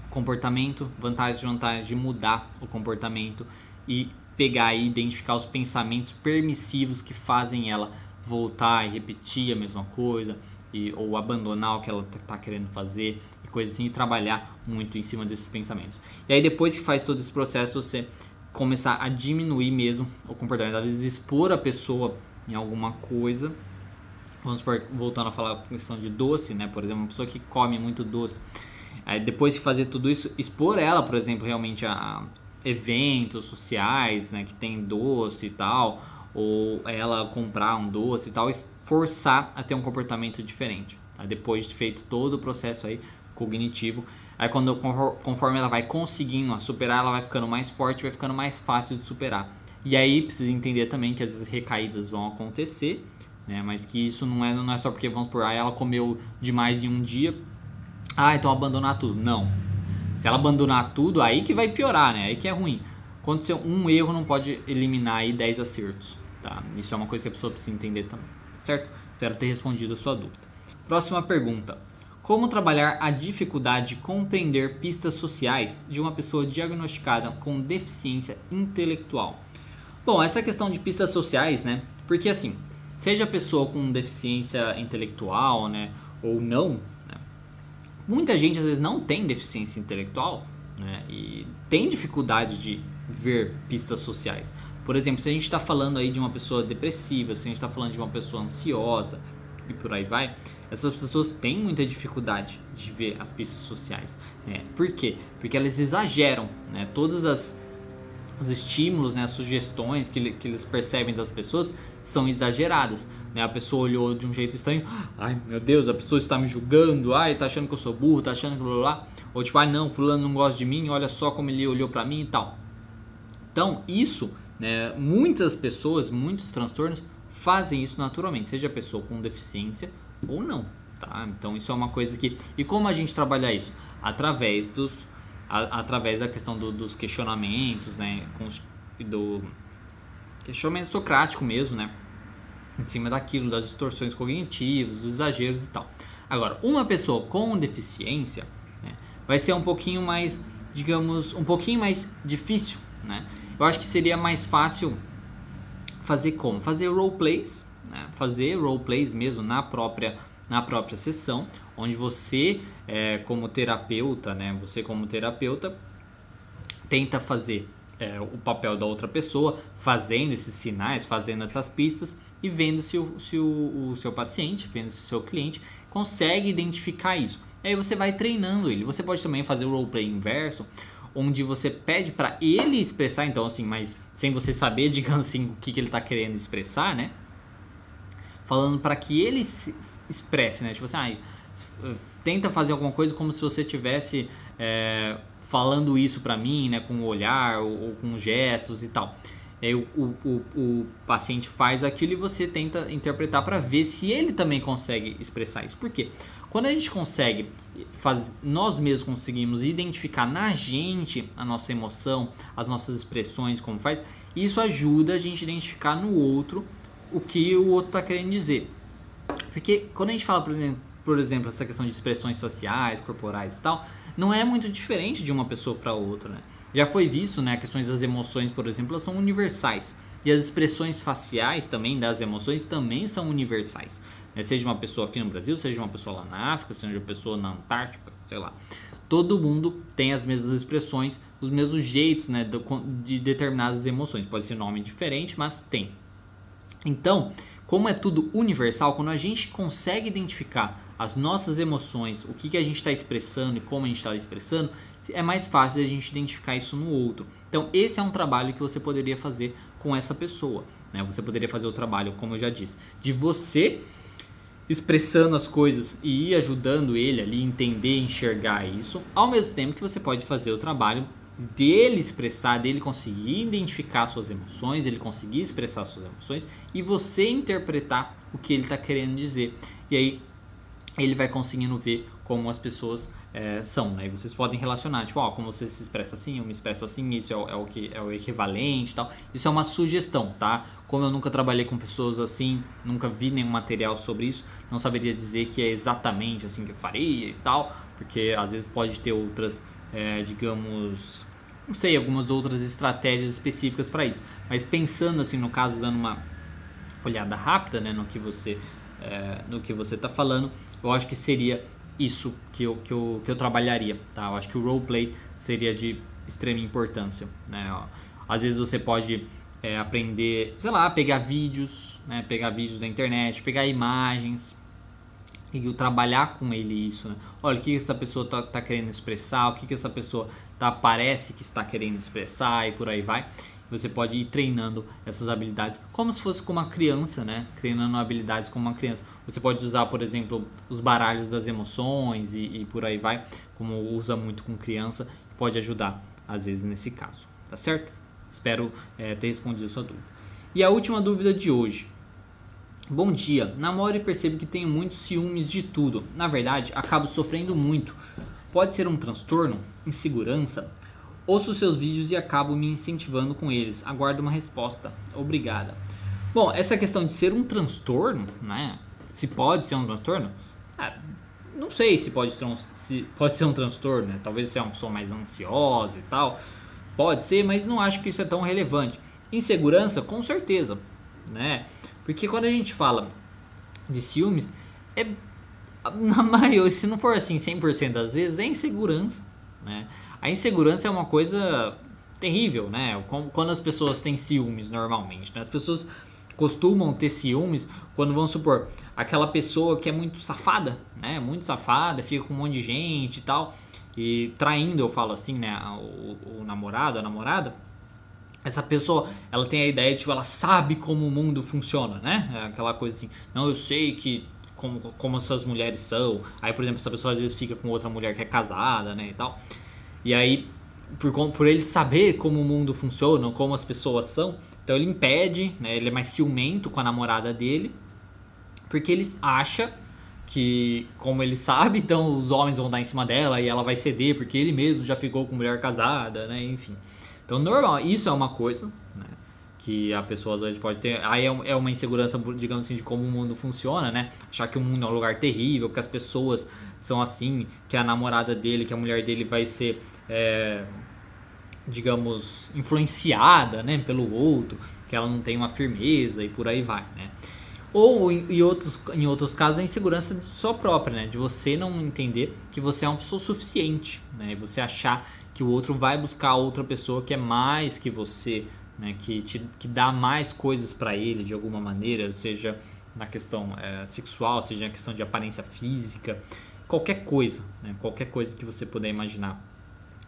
comportamento, vantagens e desvantagens de mudar o comportamento e pegar e identificar os pensamentos permissivos que fazem ela voltar e repetir a mesma coisa e, ou abandonar o que ela está querendo fazer e coisas assim e trabalhar muito em cima desses pensamentos. E aí depois que faz todo esse processo você começar a diminuir mesmo o comportamento, às vezes expor a pessoa em alguma coisa. Vamos por, voltando a falar a questão de doce, né? Por exemplo, uma pessoa que come muito doce. Aí depois de fazer tudo isso, expor ela, por exemplo, realmente a eventos sociais, né, que tem doce e tal, ou ela comprar um doce e tal e forçar a ter um comportamento diferente. Tá? Depois de feito todo o processo aí cognitivo, Aí quando conforme ela vai conseguindo superar, ela vai ficando mais forte, vai ficando mais fácil de superar. E aí precisa entender também que às vezes recaídas vão acontecer, né? Mas que isso não é, não é só porque vamos por aí ela comeu demais em um dia. Ah, então abandonar tudo. Não. Se ela abandonar tudo, aí que vai piorar, né? Aí que é ruim. Aconteceu um erro não pode eliminar aí 10 acertos, tá? Isso é uma coisa que a pessoa precisa entender também, certo? Espero ter respondido a sua dúvida. Próxima pergunta. Como trabalhar a dificuldade de compreender pistas sociais de uma pessoa diagnosticada com deficiência intelectual? Bom, essa questão de pistas sociais, né? Porque assim, seja a pessoa com deficiência intelectual, né, ou não, né? muita gente às vezes não tem deficiência intelectual, né, e tem dificuldade de ver pistas sociais. Por exemplo, se a gente está falando aí de uma pessoa depressiva, se a gente está falando de uma pessoa ansiosa e por aí vai, essas pessoas têm muita dificuldade de ver as pistas sociais. Né? Por quê? Porque elas exageram, né? Todas as os estímulos, né, as sugestões que, que eles percebem das pessoas são exageradas. Né? A pessoa olhou de um jeito estranho, ai meu Deus, a pessoa está me julgando, ai, tá achando que eu sou burro, tá achando que blá blá. Ou tipo, ai não, fulano não gosta de mim, olha só como ele olhou para mim e tal. Então, isso, né, muitas pessoas, muitos transtornos fazem isso naturalmente, seja pessoa com deficiência ou não, tá? Então, isso é uma coisa que... E como a gente trabalha isso? Através dos... A, através da questão do, dos questionamentos, né, do questionamento socrático mesmo, né? Em cima daquilo, das distorções cognitivas, dos exageros e tal. Agora, uma pessoa com deficiência né, vai ser um pouquinho mais, digamos, um pouquinho mais difícil, né? Eu acho que seria mais fácil fazer como? Fazer roleplays, né? fazer roleplays mesmo na própria, na própria sessão, onde você, é, como terapeuta, né? Você como terapeuta tenta fazer é, o papel da outra pessoa, fazendo esses sinais, fazendo essas pistas e vendo se o, se o, o seu paciente, vendo se o seu cliente consegue identificar isso. Aí você vai treinando ele. Você pode também fazer o roleplay inverso, onde você pede para ele expressar, então assim, mas sem você saber, digamos assim, o que, que ele está querendo expressar, né? Falando para que ele se expresse, né? Tipo assim, ah, tenta fazer alguma coisa como se você tivesse é, falando isso para mim, né? Com o olhar ou, ou com gestos e tal. Aí o, o, o, o, paciente faz aquilo e você tenta interpretar para ver se ele também consegue expressar isso. Por quê? Quando a gente consegue, faz, nós mesmos conseguimos identificar na gente a nossa emoção, as nossas expressões, como faz, isso ajuda a gente a identificar no outro o que o outro está querendo dizer. Porque quando a gente fala, por exemplo, por exemplo, essa questão de expressões sociais, corporais e tal, não é muito diferente de uma pessoa para outra, né? Já foi visto, né, questões das emoções, por exemplo, elas são universais. E as expressões faciais também das emoções também são universais. Né? Seja uma pessoa aqui no Brasil, seja uma pessoa lá na África, seja uma pessoa na Antártica, sei lá. Todo mundo tem as mesmas expressões, os mesmos jeitos né, de determinadas emoções. Pode ser nome diferente, mas tem. Então, como é tudo universal, quando a gente consegue identificar as nossas emoções, o que, que a gente está expressando e como a gente está expressando, é mais fácil a gente identificar isso no outro. Então, esse é um trabalho que você poderia fazer com essa pessoa. Né? Você poderia fazer o trabalho, como eu já disse, de você expressando as coisas e ajudando ele ali entender, enxergar isso, ao mesmo tempo que você pode fazer o trabalho dele expressar, dele conseguir identificar suas emoções, ele conseguir expressar suas emoções e você interpretar o que ele está querendo dizer. E aí ele vai conseguindo ver como as pessoas é, são, né? E vocês podem relacionar, tipo, ó, como você se expressa assim, eu me expresso assim, isso é é o que é o equivalente tal. Isso é uma sugestão, tá? Como eu nunca trabalhei com pessoas assim, nunca vi nenhum material sobre isso, não saberia dizer que é exatamente assim que eu faria e tal, porque às vezes pode ter outras, é, digamos, não sei, algumas outras estratégias específicas para isso. Mas pensando assim, no caso, dando uma olhada rápida, né, no que você, é, no que você está falando, eu acho que seria isso que eu, que eu, que eu trabalharia, tá? Eu acho que o roleplay seria de extrema importância, né? Às vezes você pode é, aprender, sei lá, pegar vídeos, né? Pegar vídeos da internet, pegar imagens e trabalhar com ele isso, né? Olha, o que essa pessoa está tá querendo expressar, o que, que essa pessoa tá, parece que está querendo expressar e por aí vai. Você pode ir treinando essas habilidades como se fosse com uma criança, né? Treinando habilidades como uma criança. Você pode usar, por exemplo, os baralhos das emoções e, e por aí vai, como usa muito com criança, pode ajudar às vezes nesse caso, tá certo? Espero é, ter respondido sua dúvida. E a última dúvida de hoje. Bom dia, namoro e percebo que tenho muitos ciúmes de tudo. Na verdade, acabo sofrendo muito. Pode ser um transtorno? Insegurança? Ouço seus vídeos e acabo me incentivando com eles. Aguardo uma resposta. Obrigada. Bom, essa questão de ser um transtorno, né? Se pode ser um transtorno? Ah, não sei se pode, se pode ser um transtorno, né? Talvez seja uma pessoa mais ansiosa e tal. Pode ser, mas não acho que isso é tão relevante. Insegurança, com certeza, né? Porque quando a gente fala de ciúmes, é na maioria, se não for assim 100% das vezes, é insegurança, né? A insegurança é uma coisa terrível, né? Quando as pessoas têm ciúmes normalmente, né? As pessoas costumam ter ciúmes quando vamos supor aquela pessoa que é muito safada, né? Muito safada, fica com um monte de gente e tal, e traindo, eu falo assim, né? O, o namorado, a namorada, essa pessoa, ela tem a ideia de, tipo, ela sabe como o mundo funciona, né? É aquela coisa assim, não, eu sei que como, como essas mulheres são. Aí, por exemplo, essa pessoa às vezes fica com outra mulher que é casada, né, e tal. E aí, por, por ele saber como o mundo funciona, como as pessoas são, então ele impede, né, ele é mais ciumento com a namorada dele, porque ele acha que, como ele sabe, então os homens vão dar em cima dela e ela vai ceder, porque ele mesmo já ficou com mulher casada, né, enfim. Então, normal, isso é uma coisa, né? Que a pessoa às vezes pode ter. Aí é, é uma insegurança, digamos assim, de como o mundo funciona, né? Achar que o mundo é um lugar terrível, que as pessoas são assim, que a namorada dele, que a mulher dele vai ser, é, digamos, influenciada, né? Pelo outro, que ela não tem uma firmeza e por aí vai, né? Ou em outros, em outros casos a insegurança só própria, né? De você não entender que você é uma pessoa suficiente, né? E você achar que o outro vai buscar outra pessoa que é mais que você, né, que, te, que dá mais coisas para ele de alguma maneira, seja na questão é, sexual, seja na questão de aparência física, qualquer coisa, né, qualquer coisa que você puder imaginar,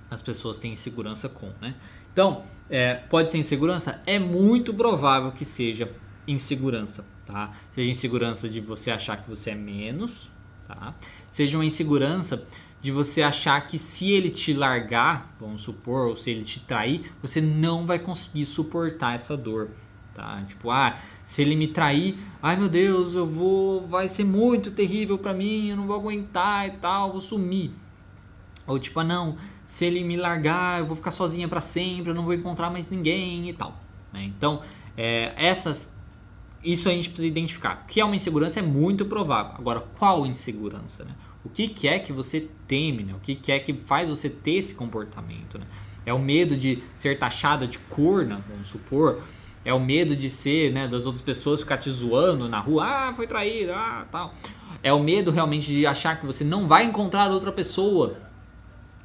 as pessoas têm insegurança com, né? Então, é, pode ser insegurança? É muito provável que seja insegurança, tá? Seja insegurança de você achar que você é menos, tá? Seja uma insegurança de você achar que se ele te largar, vamos supor, ou se ele te trair, você não vai conseguir suportar essa dor, tá? Tipo, ah, se ele me trair, ai meu Deus, eu vou, vai ser muito terrível para mim, eu não vou aguentar e tal, vou sumir. Ou tipo, ah, não, se ele me largar, eu vou ficar sozinha para sempre, eu não vou encontrar mais ninguém e tal. Né? Então, é, essas, isso a gente precisa identificar. Que é uma insegurança é muito provável. Agora, qual insegurança, né? O que, que é que você teme, né? O que, que é que faz você ter esse comportamento, né? É o medo de ser taxada de corna, vamos supor. É o medo de ser, né, das outras pessoas ficar te zoando na rua, ah, foi traído, ah, tal. É o medo realmente de achar que você não vai encontrar outra pessoa,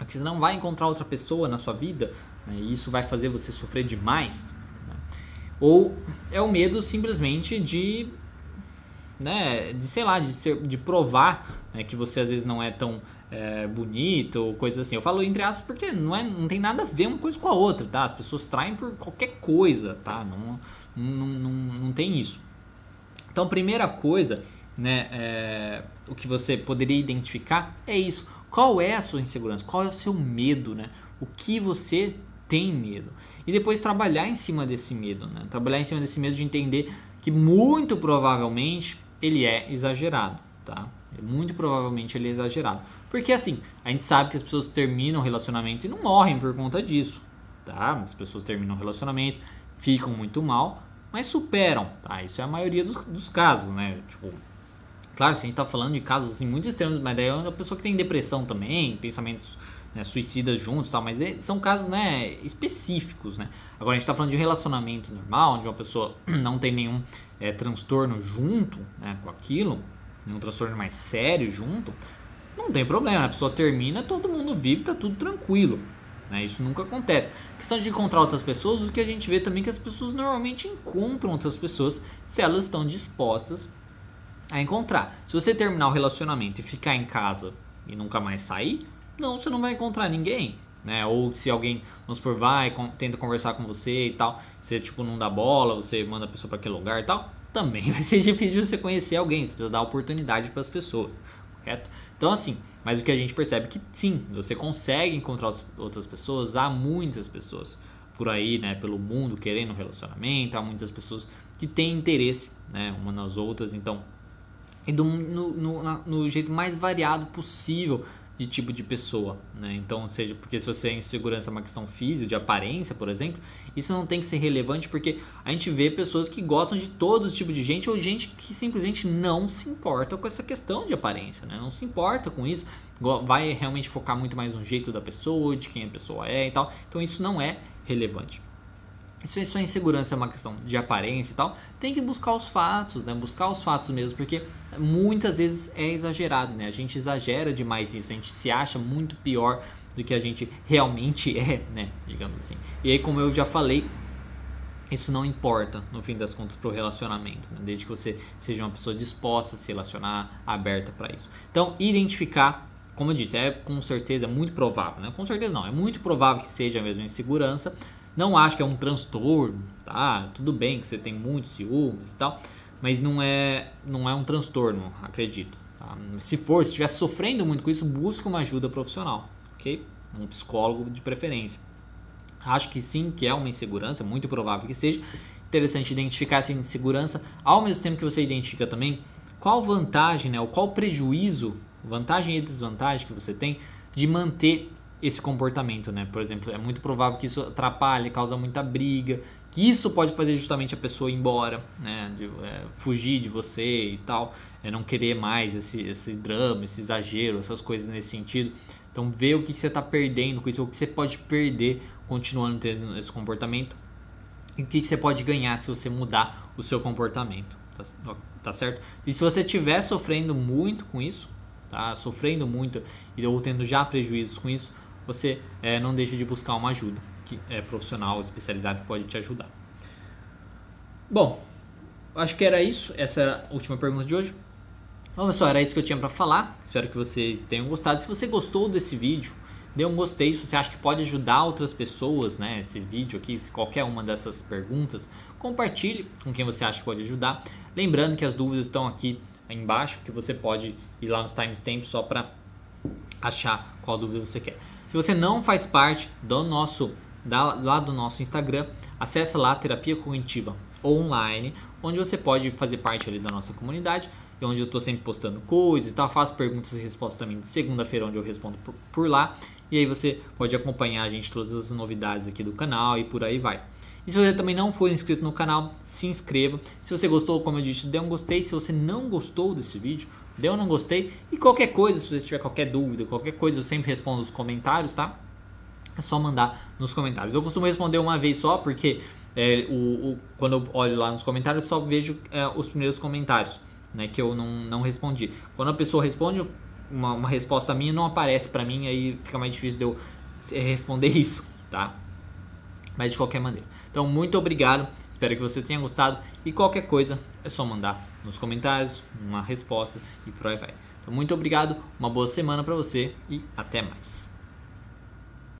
que você não vai encontrar outra pessoa na sua vida, né, e isso vai fazer você sofrer demais. Ou é o medo simplesmente de né, de sei lá, de, ser, de provar né, que você às vezes não é tão é, bonito ou coisa assim. Eu falo entre aspas porque não, é, não tem nada a ver uma coisa com a outra, tá? As pessoas traem por qualquer coisa, tá? Não, não, não, não tem isso. Então, primeira coisa, né, é, o que você poderia identificar é isso. Qual é a sua insegurança? Qual é o seu medo, né? O que você tem medo? E depois trabalhar em cima desse medo, né? Trabalhar em cima desse medo de entender que muito provavelmente ele é exagerado, tá? Muito provavelmente ele é exagerado. Porque assim, a gente sabe que as pessoas terminam o relacionamento e não morrem por conta disso, tá? As pessoas terminam o relacionamento, ficam muito mal, mas superam, tá? Isso é a maioria dos, dos casos, né? Tipo, claro, se a gente tá falando de casos assim, muito extremos, mas daí é uma pessoa que tem depressão também, pensamentos né, suicidas juntos, tal, mas é, são casos né, específicos, né? Agora a gente está falando de relacionamento normal, onde uma pessoa não tem nenhum é, transtorno junto né, com aquilo, nenhum transtorno mais sério junto, não tem problema, né? a pessoa termina, todo mundo vive, tá tudo tranquilo. Né? Isso nunca acontece. A questão de encontrar outras pessoas, o que a gente vê também é que as pessoas normalmente encontram outras pessoas se elas estão dispostas a encontrar. Se você terminar o relacionamento e ficar em casa e nunca mais sair, não, você não vai encontrar ninguém. Né? Ou se alguém, vamos por vai, com, tenta conversar com você e tal, você tipo não dá bola, você manda a pessoa para aquele lugar e tal, também vai ser difícil você conhecer alguém, você precisa dar oportunidade para as pessoas, correto? Então assim, mas o que a gente percebe é que sim, você consegue encontrar outras pessoas, há muitas pessoas por aí, né, pelo mundo querendo um relacionamento, há muitas pessoas que têm interesse, né, umas nas outras, então e do, no, no, no jeito mais variado possível de tipo de pessoa, né? Então, seja porque se você é insegurança é uma questão física, de aparência, por exemplo, isso não tem que ser relevante porque a gente vê pessoas que gostam de todo tipo de gente ou gente que simplesmente não se importa com essa questão de aparência, né? Não se importa com isso, vai realmente focar muito mais no jeito da pessoa, de quem a pessoa é e tal. Então, isso não é relevante. Isso é só insegurança é uma questão de aparência e tal, tem que buscar os fatos, né? Buscar os fatos mesmo, porque muitas vezes é exagerado, né? A gente exagera demais isso, a gente se acha muito pior do que a gente realmente é, né? Digamos assim. E aí, como eu já falei, isso não importa, no fim das contas, para o relacionamento, né? desde que você seja uma pessoa disposta a se relacionar, aberta para isso. Então, identificar, como eu disse, é com certeza, é muito provável, né? Com certeza não, é muito provável que seja mesmo insegurança, não acho que é um transtorno, tá? Tudo bem que você tem muitos ciúmes e tal, mas não é, não é um transtorno, acredito. Tá? Se for, se estiver sofrendo muito com isso, busque uma ajuda profissional, ok? Um psicólogo de preferência. Acho que sim, que é uma insegurança, muito provável que seja. Interessante identificar essa insegurança, ao mesmo tempo que você identifica também qual vantagem, né, ou qual prejuízo, vantagem e desvantagem que você tem de manter esse comportamento, né? Por exemplo, é muito provável que isso atrapalhe, causa muita briga, que isso pode fazer justamente a pessoa ir embora, né? De, é, fugir de você e tal, é, não querer mais esse, esse drama, esse exagero, essas coisas nesse sentido. Então, ver o que, que você está perdendo com isso, o que você pode perder continuando tendo esse comportamento e o que, que você pode ganhar se você mudar o seu comportamento, tá, tá certo? E se você estiver sofrendo muito com isso, tá? Sofrendo muito e ou tendo já prejuízos com isso, você é, não deixe de buscar uma ajuda que é profissional, especializado que pode te ajudar. Bom, acho que era isso. Essa era a última pergunta de hoje. Bom, pessoal, era isso que eu tinha para falar. Espero que vocês tenham gostado. Se você gostou desse vídeo, dê um gostei. Se você acha que pode ajudar outras pessoas, né? Esse vídeo aqui, qualquer uma dessas perguntas, compartilhe com quem você acha que pode ajudar. Lembrando que as dúvidas estão aqui embaixo, que você pode ir lá nos timestamps só para achar qual dúvida você quer. Se você não faz parte do nosso da, lá do nosso Instagram, acessa lá Terapia Cognitiva Online, onde você pode fazer parte ali da nossa comunidade, e onde eu estou sempre postando coisas, tá? faço perguntas e respostas também de segunda-feira, onde eu respondo por, por, lá, e aí você pode acompanhar a gente todas as novidades aqui do canal e por aí vai. E se você também não for inscrito no canal, se inscreva. Se você gostou, como eu disse, dê um gostei. Se você não gostou desse vídeo, Deu não gostei? E qualquer coisa, se você tiver qualquer dúvida, qualquer coisa, eu sempre respondo nos comentários, tá? É só mandar nos comentários. Eu costumo responder uma vez só, porque é, o, o, quando eu olho lá nos comentários, só vejo é, os primeiros comentários, né? Que eu não, não respondi. Quando a pessoa responde, uma, uma resposta minha não aparece para mim, aí fica mais difícil de eu é, responder isso, tá? Mas de qualquer maneira. Então, muito obrigado. Espero que você tenha gostado. E qualquer coisa é só mandar nos comentários uma resposta e por aí vai. Então, muito obrigado, uma boa semana para você e até mais.